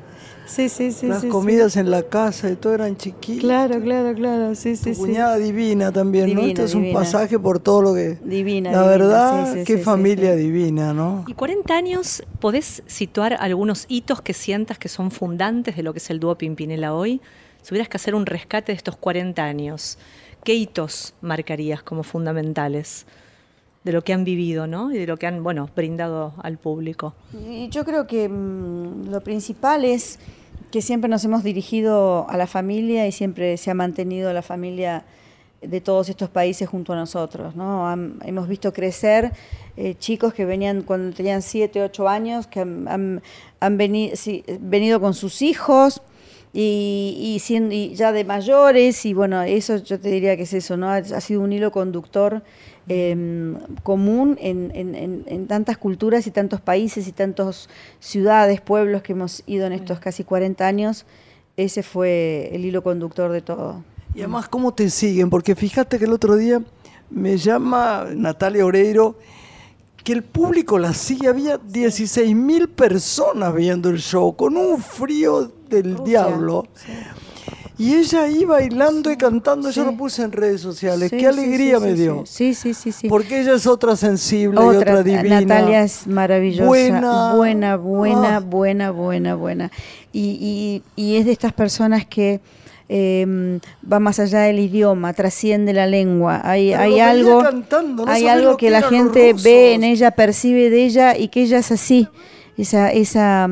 Sí, sí, sí. Las sí, sí. comidas en la casa y todo eran chiquitos. Claro, claro, claro. Sí, Tu sí, sí. cuñada divina también, ¿no? Divina, Esto es un pasaje por todo lo que... Divina. La divina, verdad, sí, sí, qué familia sí. divina, ¿no? Y 40 años, ¿podés situar algunos hitos que sientas que son fundantes de lo que es el dúo Pimpinela hoy? Si tuvieras que hacer un rescate de estos 40 años, ¿qué hitos marcarías como fundamentales de lo que han vivido, ¿no? Y de lo que han, bueno, brindado al público. Y yo creo que mm, lo principal es que siempre nos hemos dirigido a la familia y siempre se ha mantenido la familia de todos estos países junto a nosotros. ¿no? Hemos visto crecer eh, chicos que venían cuando tenían 7, 8 años, que han, venido con sus hijos y, y, siendo, y ya de mayores, y bueno, eso yo te diría que es eso, ¿no? Ha, ha sido un hilo conductor eh, común en, en- en- en tantas culturas y tantos países y tantas ciudades, pueblos que hemos ido en estos casi 40 años. Ese fue el hilo conductor de todo. Y además, ¿cómo te siguen? Porque fíjate que el otro día me llama Natalia Oreiro que el público la sigue. Había 16 mil personas viendo el show con un frío del diablo. Y ella ahí bailando y cantando, yo lo puse en redes sociales. Sí, Qué alegría me dio. Sí, sí, sí, sí. Porque ella es otra sensible y Otra, otra divina. Natalia es maravillosa. Buena. Buena, buena, Ah. buena, buena, buena. Y, y- y es de estas personas que eh, va más allá del idioma, trasciende la lengua. Hay, algo, cantando, no hay algo que, que la gente ve en ella, percibe de ella y que ella es así. Esa, esa,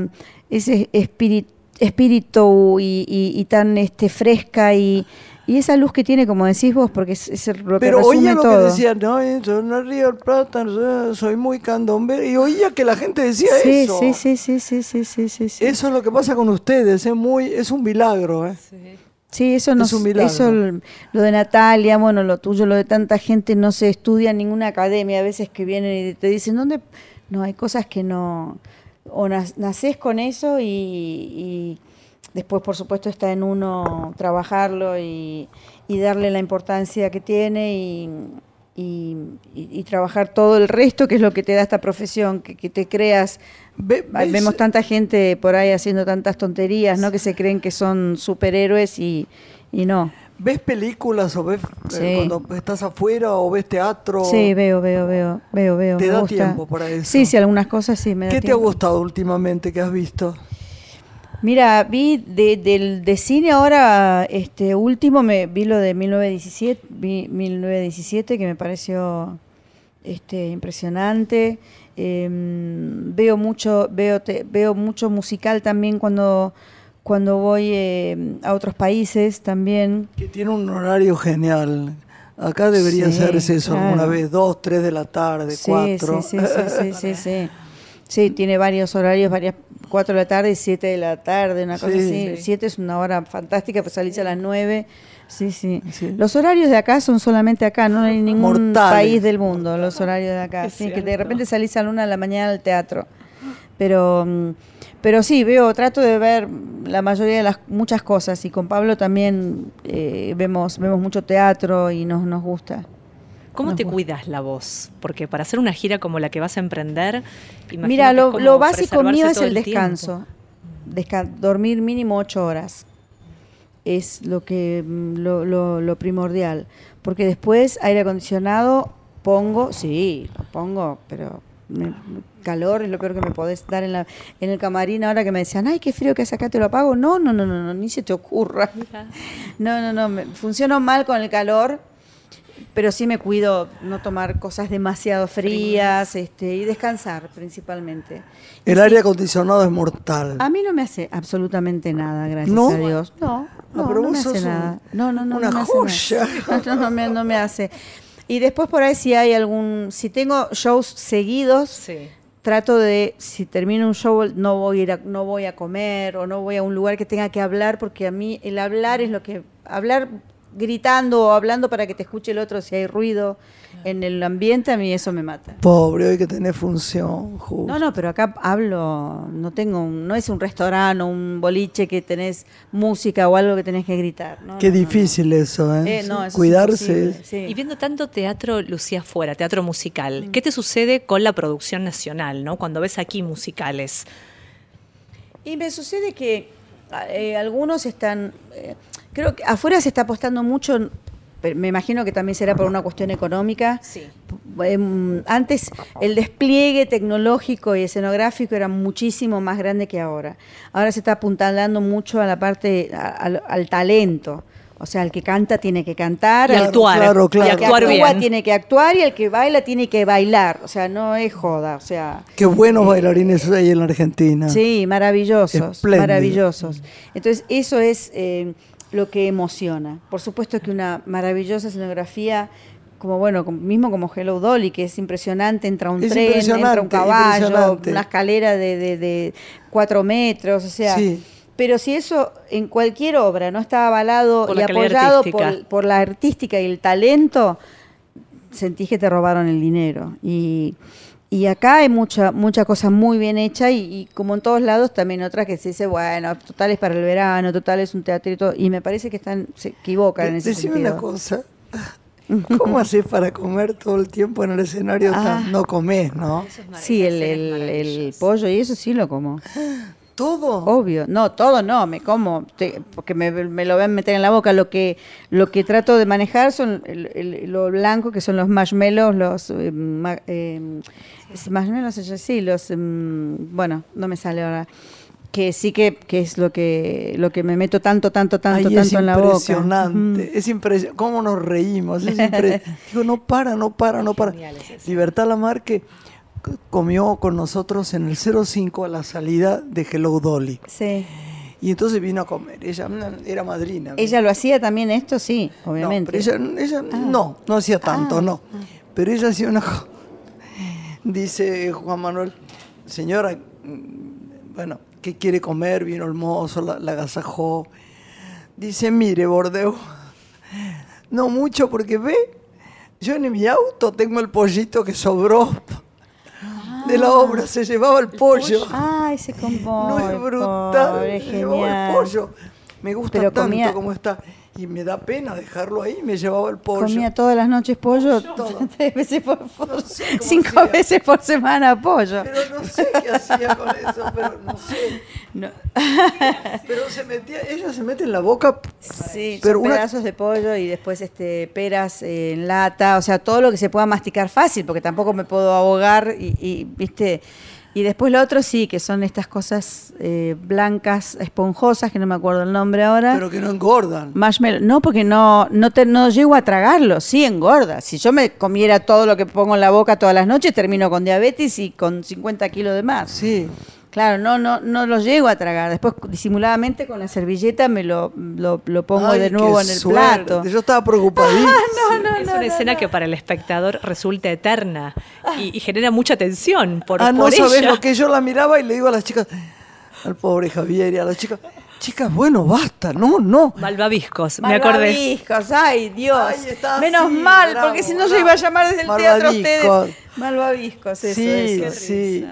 ese espíritu, espíritu y, y- y tan este, fresca y, y esa luz que tiene, como decís vos, porque es, es lo que Pero resume oía lo todo. que decía, no, eh, yo no río el plata, no, soy muy candombe. Y oía que la gente decía Sí, eso. sí, sí, sí, sí, sí, sí, sí, sí. Eso es lo que pasa con ustedes, es muy, es un milagro, ¿eh? Sí, eso no Es un milagro. eso lo de Natalia, bueno, lo tuyo, lo de tanta gente no se estudia en ninguna academia, a veces que vienen y te dicen, ¿dónde? No, hay cosas que no o nacés con eso y, y después por supuesto está en uno trabajarlo y, y darle la importancia que tiene y, y- y- trabajar todo el resto que es lo que te da esta profesión, que, que te creas Ve- ves- Vemos tanta gente por ahí haciendo tantas tonterías, ¿no? Que se creen que son superhéroes y, y no. ¿Ves películas o ves eh, cuando estás afuera o ves teatro? Sí, veo, veo, veo, veo, veo. ¿Te me da gusta. tiempo para eso? Sí, sí, algunas cosas sí me da ¿Qué te ha gustado últimamente que has visto? Mira, vi de, del- de cine ahora, este último, me vi lo de 1917, vi 1917 que me pareció este, impresionante. Em, veo mucho, veo, te- veo mucho musical también cuando, cuando voy em, a otros países también. Que tiene un horario genial. Acá debería Sí, hacerse eso alguna vez, dos, tres de la tarde, Sí, cuatro. Sí, sí, sí, sí, sí, sí. Sí, tiene varios horarios, varias cuatro de la tarde y siete de la tarde, una cosa Sí. así. Siete es una hora fantástica, pues salís a las nueve. Sí, sí, Sí. Los horarios de acá son solamente acá, no hay ningún Mortales. país del mundo los horarios de acá. Es Sí, que de repente salís a la una de la mañana al teatro. Pero, mm, pero sí, veo, trato de ver la mayoría de las muchas cosas y con Pablo también eh, vemos, vemos mucho teatro y nos, nos gusta. ¿Cómo te cuidas la voz? Porque para hacer una gira como la que vas a emprender, Mira, lo, básico mío es el tiempo. descanso. Desca- dormir mínimo ocho horas. Es lo que mm, lo, lo- lo primordial. Porque después aire acondicionado pongo, sí, lo pongo, pero me- calor es lo peor que me podés dar en, la, en el camarín ahora que me decían, ay, qué frío que hace acá, te lo apago. No, no, no, no, no ni se te ocurra. No, no, no, me, funciono mal con el calor, pero sí me cuido no tomar cosas demasiado frías este, y descansar principalmente. El Y aire sí, acondicionado es mortal. a mí no me hace absolutamente nada, gracias ¿No? a Dios. No, no, Ah, pero no me hace un- nada. No, no, no. una no me hace joya. No, no me, no me hace. Y después por ahí si hay algún, si tengo shows seguidos, Sí. trato de, si termino un show, no voy a ir a, no voy a comer o no voy a un lugar que tenga que hablar, porque a mí el hablar es lo que, hablar gritando o hablando para que te escuche el otro si hay ruido en el ambiente, a mí eso me mata. Pobre, hoy que tenés función, justo. No, no, pero acá hablo, no tengo, un- no es un restaurante o un boliche que tenés música o algo que tenés que gritar. No, Qué no, no, no. difícil eso, ¿eh? Eh, no, eso es Cuidarse. sí. Y viendo tanto teatro, Lucía, fuera, teatro musical, ¿qué te sucede con la producción nacional, no? Cuando ves aquí musicales. Y me sucede que eh, algunos están, eh, creo que afuera se está apostando mucho, pero me imagino que también será por una cuestión económica. Sí. Em, antes el despliegue tecnológico y escenográfico era muchísimo más grande que ahora. Ahora se está apuntando mucho a la parte, a- al, al talento. O sea, el que canta tiene que cantar, Y el actuar. claro, claro. Y el que actuar actúa bien. tiene que actuar y el que baila tiene que bailar. O sea, no es joda. O sea, Qué buenos bailarines hay en la Argentina. Sí, maravillosos, Espléndido. maravillosos. Entonces, eso es eh, lo que emociona. Por supuesto que una maravillosa escenografía, como bueno, mismo como Hello Dolly, que es impresionante, entra un Es tren, entra un caballo, una escalera de, de- de cuatro metros, o sea, Sí. pero si eso en cualquier obra no está avalado Por y apoyado por la artística y el talento, sentís que te robaron el dinero. Y, y acá hay mucha mucha cosa muy bien hecha y, y como en todos lados también otras que se dice, bueno, total es para el verano, total es un teatrito, y me parece que están se equivocan en ese Decime sentido. una cosa. ¿Cómo haces para comer todo el tiempo en el escenario? Ah. Tan- No comés, ¿no? Sí, el, el- el pollo y eso sí lo como. ¿Todo? Obvio, no, todo no, me como, te- porque me, me lo ven meter en la boca. Lo que lo que trato de manejar son el- el- lo blanco, que son los marshmallows, los eh, ma- eh, es marshmallows, es sí, los, em, bueno, no me sale ahora. Que sí que, que es lo que lo que me meto tanto, tanto, tanto, Ay, tanto es en la boca. impresionante, Ujú. es impresionante. ¿Cómo nos reímos? Es impre- Digo, no para, no para, no para. Es. Libertad Lamarque comió con nosotros en el 05 a la salida de Hello Dolly. Sí. Y entonces vino a comer. Ella mm, era madrina. ¿Ella lo hacía también esto? Sí, No, obviamente. pero ella, ella no, no hacía tanto, Ah. no. Pero ella hacía una cosa. Dice Juan Manuel, señora, mm, bueno, ¿qué quiere comer? Vino el mozo, la, la agasajó. Dice, mire, Bordeu, no mucho porque ve, yo en mi auto tengo el pollito que sobró de la obra, se llevaba el pollo. Ah, ese combo. No es brutal, Pobre, se llevaba el genial. pollo. Me gusta Pero tanto comía- como está. Y me da pena dejarlo ahí, me llevaba el pollo. Comía todas las noches pollo, tres veces por, No sé cómo cinco hacía. veces por semana pollo. Pero no sé qué hacía con eso, pero no sé. No. Pero se metía, ella se mete en la boca. Sí, pero una- pedazos de pollo y después este peras eh, en lata, o sea, todo lo que se pueda masticar fácil, porque tampoco me puedo ahogar y, y, viste. Y después lo otro sí, que son estas cosas eh, blancas, esponjosas, que no me acuerdo el nombre ahora. pero que no engordan. Marshmallow, no, porque no, no, te, no llego a tragarlo, sí engorda. Si yo me comiera todo lo que pongo en la boca todas las noches, termino con diabetes y con 50 kilos de más. Sí. Claro, no, no, no lo llego a tragar. Después, disimuladamente, con la servilleta me lo, lo, lo pongo Ay, de nuevo en el suerte. plato. Yo estaba preocupadísima. es una escena que para el espectador resulta eterna y, y genera mucha tensión por, ah, no por sabés ella. lo que yo la miraba y le digo a las chicas, al pobre Javier y a las chicas, chicas, bueno, basta, no, no. Malvaviscos, me acordé. Malvaviscos, ay Dios. Ay, está Menos así, mal, bravo, porque si no yo iba a llamar desde el teatro a ustedes. Malvaviscos. Malvaviscos, eso, Sí, eso. sí.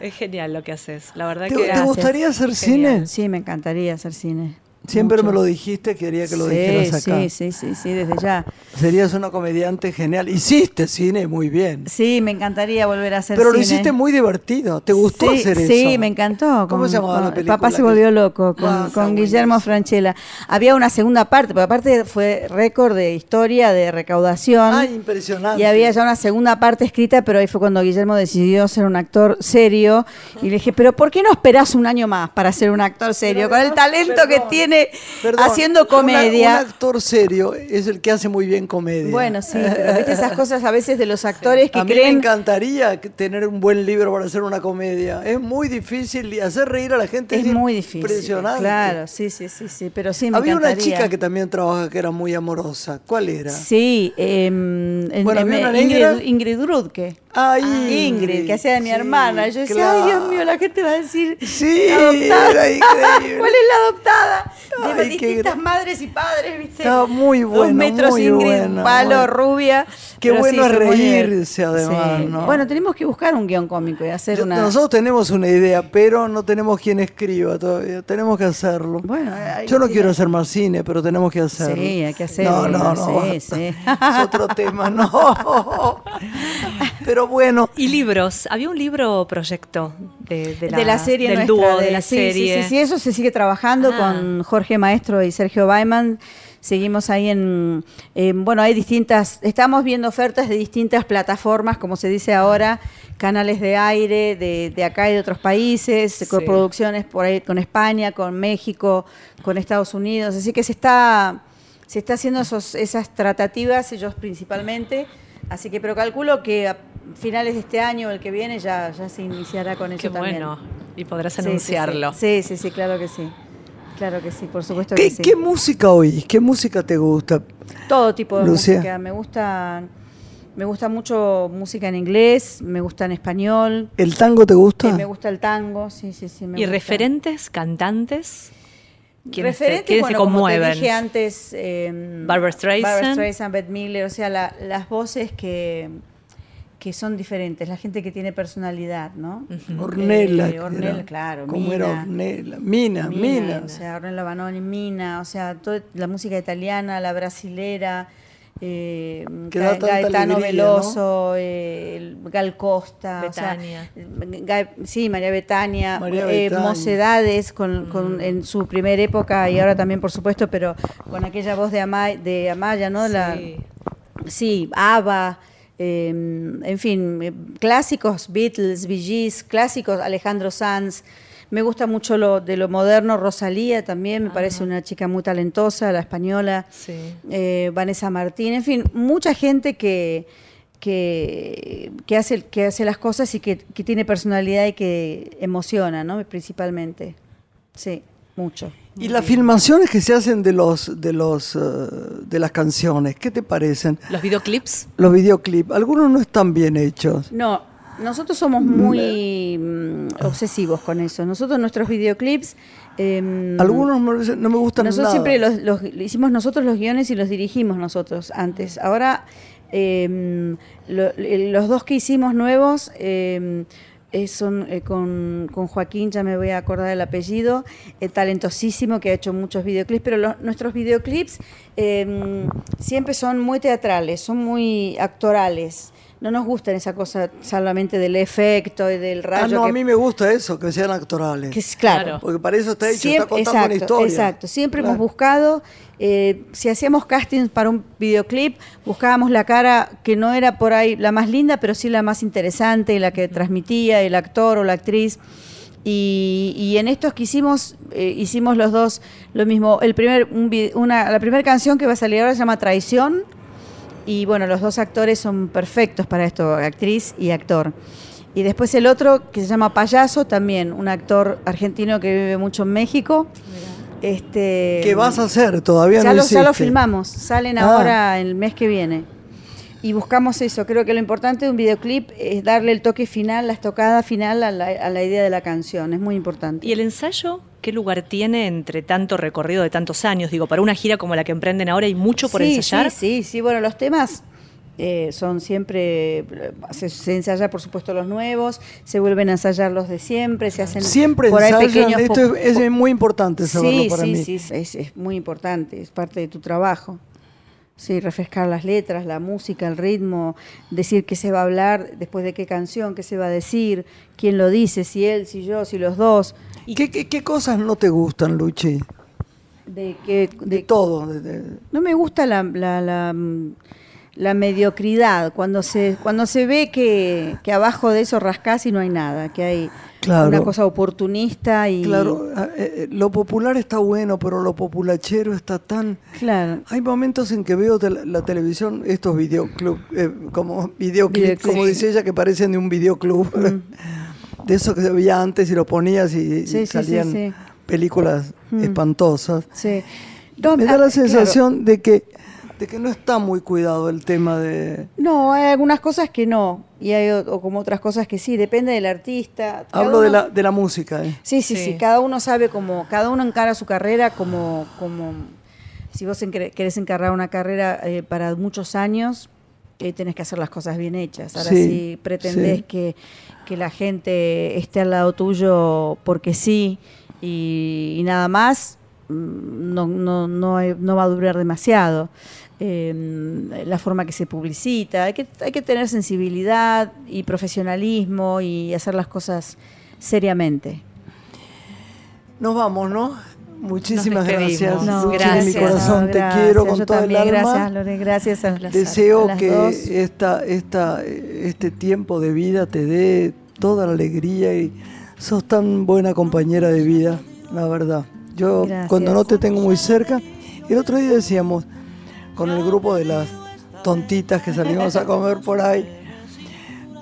Es genial lo que haces, la verdad ¿Te, que... te gustaría hacer Genial. cine? Sí, me encantaría hacer cine. Siempre Mucho. me lo dijiste, quería que lo sí, dijeras acá. Sí, sí, sí, sí, desde ya. Serías una comediante genial. Hiciste cine muy bien. Sí, me encantaría volver a hacer Pero lo cine. hiciste muy divertido. ¿Te gustó sí, hacer eso? Sí, me encantó. ¿Cómo con- se llamaba la con- película? Papá se volvió loco con, Ah, con Guillermo buenísimo. Franchella. Había una segunda parte, porque aparte fue récord de historia, de recaudación. Ay, impresionante. Y había ya una segunda parte escrita, pero ahí fue cuando Guillermo decidió ser un actor serio. Y le dije, pero ¿por qué no esperás un año más para ser un actor serio? Pero Con el talento que perdón, tiene Perdón, haciendo una- comedia. un actor serio es el que hace muy bien comedia. Bueno, sí, pero viste esas cosas a veces de los actores que a mí me creen... encantaría tener un buen libro para hacer una comedia. Es muy difícil y hacer reír a la gente Es muy difícil. Impresionante. Claro, sí, sí, sí, sí, pero sí me Había una chica que también trabaja que era muy amorosa. ¿Cuál era? Sí, en- Bueno. Ingrid, Ingrid Rudke. Ay, Ingrid, que hacía de mi sí, hermana. Yo decía, claro. ay, Dios mío, la gente va a decir. Sí, adoptada. era increíble. ¿Cuál es la adoptada? De Ay, qué distintas madres y padres, ¿viste? Estaba muy Dos bueno, metros muy Ingrid, bueno, palo, bueno. rubia. Qué Pero bueno sí, reírse, además, Sí. ¿no? Bueno, tenemos que buscar un guion cómico y hacer Yo- una. Nosotros tenemos una idea, pero no tenemos quien escriba todavía. Tenemos que hacerlo. Bueno, Yo no quiero hacer más cine, pero tenemos que hacerlo. Sí, hay que hacerlo. No, no, no. Es otro tema, no. Pero bueno, Y libros, había un libro proyecto de, de la, de la serie del nuestra, dúo, de, la sí, serie. Sí, sí, sí, eso se sigue trabajando Ah. con Jorge Maestro y Sergio Baiman. Seguimos ahí en, en- bueno, hay distintas, estamos viendo ofertas de distintas plataformas, como se dice ahora, canales de aire de, de acá y de otros países, Sí. coproducciones por ahí con España, con México, con Estados Unidos, así que se está, se está haciendo esos, esas tratativas, ellos principalmente, así que pero calculo que finales de este año o el que viene ya, ya se iniciará con eso Qué también. bueno. Y podrás Sí, sí, anunciarlo. Sí, sí, sí, claro que sí. Claro que sí, por supuesto ¿qué, que sí. qué música oís? ¿Qué música te gusta? Todo tipo de música. Me gustan Me gusta mucho música en inglés, me gusta en español, ¿El tango te gusta? eh, me gusta el tango, sí, sí, sí. Me ¿Y gusta. referentes, cantantes? ¿Quiénes te- Referentes, quiénes bueno, se como te conmueven? dije antes, eh, Barbra Streisand. Barbra Streisand, Bette Miller, o sea, la- las voces que, que son diferentes, la gente que tiene personalidad, ¿no? Ornella. Eh, Ornella, era- claro. ¿Cómo Mina. era Ornella? Mina, Mina. O sea, Ornella Banoni, Mina, o sea, toda la música italiana, la brasilera, eh, Ga- Gaetano alegría, Veloso, eh, Gal Costa, o sea, Betania. Ga- sí, María Betania, María eh, Betania. Mocedades con, con- en su primera época y ahora también, por supuesto, pero con aquella voz de, Ama- de Amaya, ¿no? La, Sí. Sí, ABBA, eh, en fin, eh, clásicos, Beatles, Bee Gees, clásicos, Alejandro Sanz. Me gusta mucho lo de lo moderno, Rosalía también, me parece una chica muy talentosa, la española. Sí. Eh, Vanessa Martín, en fin, mucha gente que, que, que hace, que hace las cosas y que, que tiene personalidad y que emociona, ¿no? Principalmente. Sí, mucho. Y las filmaciones que se hacen de los de los eh, de las canciones, ¿qué te parecen? Los videoclips. Los videoclips, algunos no están bien hechos. No, nosotros somos muy mm, obsesivos con eso. Nosotros nuestros videoclips... em, Algunos no me gustan Nosotros nada. siempre los, los- hicimos nosotros los guiones y los dirigimos nosotros antes. Ahora, lo- los dos que hicimos nuevos em, eh, son eh, con, con Joaquín, ya me voy a acordar el apellido, eh, talentosísimo que ha hecho muchos videoclips, pero nuestros videoclips em, siempre son muy teatrales, son muy actorales. No nos gustan esa cosa solamente del efecto y del rayo. Ah, no, que- a mí me gusta eso, que sean actorales. que es claro. Claro. Porque para eso está hecho, Siempre- está contando exacto, una historia. Exacto, siempre Claro. hemos buscado, eh, si hacíamos castings para un videoclip, buscábamos la cara que no era por ahí la más linda, pero sí la más interesante, la que transmitía el actor o la actriz. Y, y en estos que hicimos, eh, hicimos los dos lo mismo. El primer, un vi- una, la primera canción que va a salir ahora se llama Traición. Y bueno, los dos actores son perfectos para esto, actriz y actor. Y después el otro que se llama Payaso, también un actor argentino que vive mucho en México. Este, ¿Qué vas a hacer? Todavía ya no lo, ya lo filmamos, salen Ah. ahora el mes que viene. Y buscamos eso, creo que lo importante de un videoclip es darle el toque final, la estocada final a la, a la idea de la canción, es muy importante. ¿Y el ensayo qué lugar tiene entre tanto recorrido de tantos años? Digo, para una gira como la que emprenden ahora hay mucho por sí, ensayar. Sí, sí, sí, bueno, los temas eh, son siempre, se, se ensaya por supuesto los nuevos, se vuelven a ensayar los de siempre, se hacen Siempre por ahí ensayan, pequeños esto es, es muy importante saberlo Sí, para sí, mí. sí, es, es muy importante, es parte de tu trabajo. Sí, refrescar las letras, la música, el ritmo, decir qué se va a hablar, después de qué canción, qué se va a decir, quién lo dice, si él, si yo, si los dos, ¿Qué, qué, qué cosas no te gustan, Luchi? de qué, De, de todo. de- de- No me gusta la, la, la, mm, la mediocridad, cuando se, cuando se ve que, que abajo de eso rascás y no hay nada, que hay Claro. una cosa oportunista y... Claro, eh, eh, lo popular está bueno, pero lo populachero está tan... Claro. Hay momentos en que veo la televisión, estos videoclub, eh, como videoclip, Videoclip. como dice ella, que parecen de un videoclub. de eso que se veía antes y lo ponías y, y Mm. Sí, sí, sí, salían películas Mm. espantosas. Sí. No, Me ah, da la claro. sensación de que de que no está muy cuidado el tema de... No, hay algunas cosas que no, y hay o, o como otras cosas que sí, depende del artista. Cada Hablo de uno- la, de la música. eh. Sí, sí, sí, Sí. cada uno sabe cómo, cada uno encara su carrera como, como si vos encre- querés encargar una carrera eh, para muchos años, eh, tenés que hacer las cosas bien hechas. Ahora Sí, si pretendés sí. que, que la gente esté al lado tuyo porque sí y, y nada más, mm, no, no, no, no va a durar demasiado. Eh, la forma que se publicita, hay que, hay que tener sensibilidad y profesionalismo y hacer las cosas seriamente. Nos vamos, ¿no? Muchísimas gracias. No, Luchi, de gracias. mi corazón, no, te gracias. quiero con Yo todo también, el alma. Gracias, Lore, gracias a las, Deseo a las que dos. esta, esta, este tiempo de vida te dé toda la alegría y sos tan buena compañera de vida, la verdad. Yo Gracias. cuando no te tengo muy cerca, el otro día decíamos con el grupo de las tontitas que salimos a comer por ahí,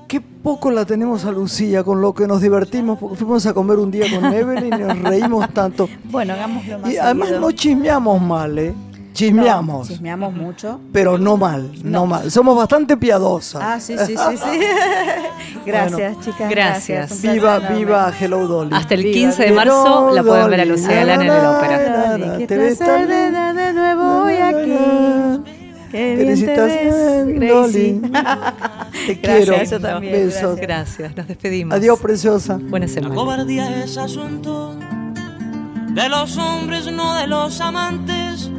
qué poco la tenemos a Lucía, con lo que nos divertimos, porque fuimos a comer un día con Evelyn y nos reímos tanto. Bueno, hagámoslo más Y además seguido. no chismeamos mal, ¿eh? chismeamos, No, chismeamos mucho. pero no mal, no. No. mal. Somos bastante piadosas. Ah, sí, sí, sí, sí. gracias, chicas. gracias. viva, enorme. viva Hello Dolly. Hasta el Viva, 15 de marzo la pueden ver a. Lucía Galán en el ópera. Aquí. Qué bien te ves, Felicitaciones, Dolly. Gracie. Te Gracias, quiero. yo también, Besos. Gracias, nos despedimos. Adiós, preciosa. Buena La semana. cobardía es asunto de los hombres, no de los amantes.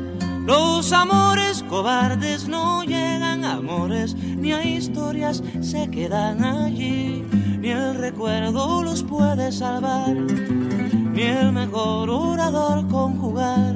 Los amores cobardes no llegan a amores, ni a historias se quedan allí. Ni el recuerdo los puede salvar, ni el mejor orador conjugar.